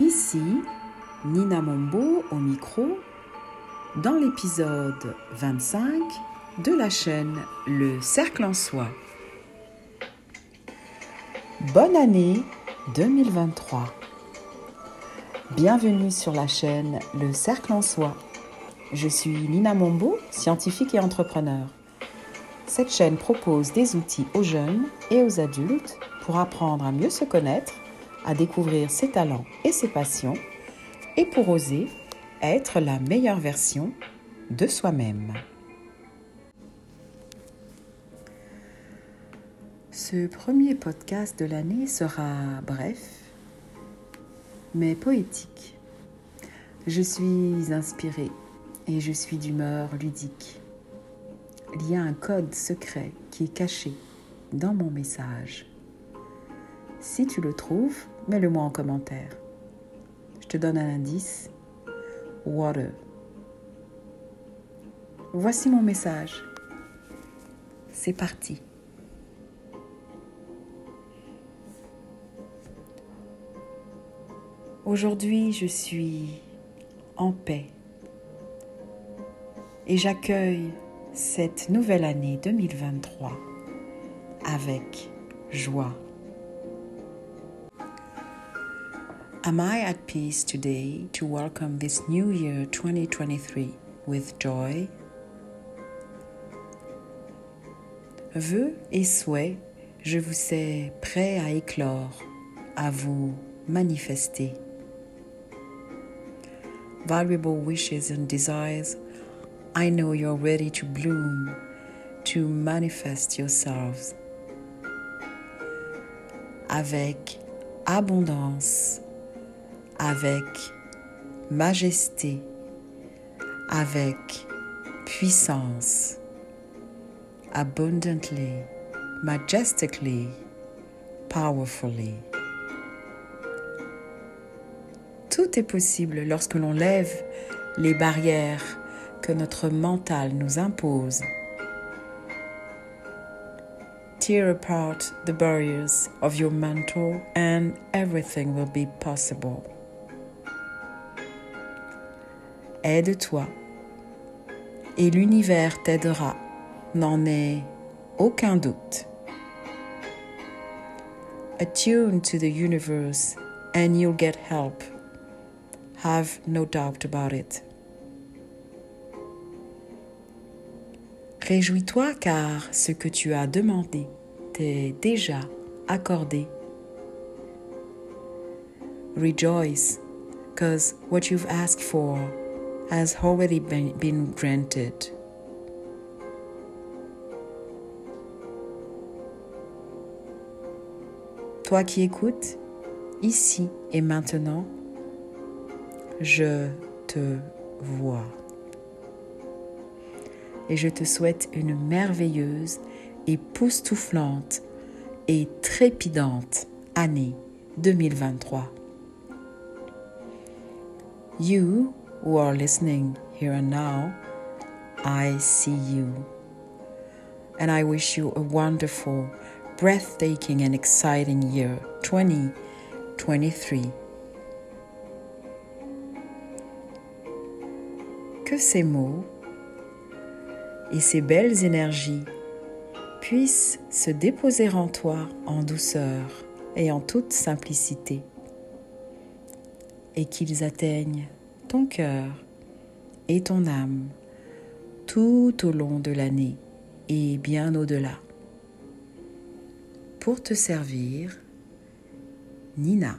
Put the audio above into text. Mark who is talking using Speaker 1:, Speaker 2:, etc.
Speaker 1: Ici, Nina Mombo au micro, dans l'épisode 25 de la chaîne Le Cercle en Soi. Bonne année 2023. Bienvenue sur la chaîne Le Cercle en Soi. Je suis Nina Mombo, scientifique et entrepreneur. Cette chaîne propose des outils aux jeunes et aux adultes pour apprendre à mieux se connaître, à découvrir ses talents et ses passions, et pour oser être la meilleure version de soi-même. Ce premier podcast de l'année sera bref, mais poétique. Je suis inspirée et je suis d'humeur ludique. Il y a un code secret qui est caché dans mon message. Si tu le trouves, mets-le moi en commentaire. Je te donne un indice. Water. Voici mon message. C'est parti. Aujourd'hui, je suis en paix et j'accueille cette nouvelle année 2023 avec joie. Am I at peace today to welcome this new year 2023 with joy? Vœux et souhaits, je vous sais prêt à éclore, à vous manifester. Valuable wishes and desires, I know you're ready to bloom, to manifest yourselves. Avec abondance, avec majesté, avec puissance, abundantly, majestically, powerfully. Tout est possible lorsque l'on lève les barrières que notre mental nous impose. Tear apart the barriers of your mental and everything will be possible. Aide-toi et l'univers t'aidera, n'en est aucun doute. Attune to the universe and you'll get help. Have no doubt about it. Réjouis-toi car ce que tu as demandé t'est déjà accordé. Rejoice because what you've asked for has already been, granted. Toi qui écoutes, ici et maintenant, je te vois et je te souhaite une merveilleuse, époustouflante et trépidante année 2023. You who are listening here and now, I see you. And I wish you a wonderful, breathtaking, and exciting year 2023. Que ces mots et ces belles énergies puissent se déposer en toi en douceur et en toute simplicité, et qu'ils atteignent ton cœur et ton âme tout au long de l'année et bien au-delà. Pour te servir, Nina.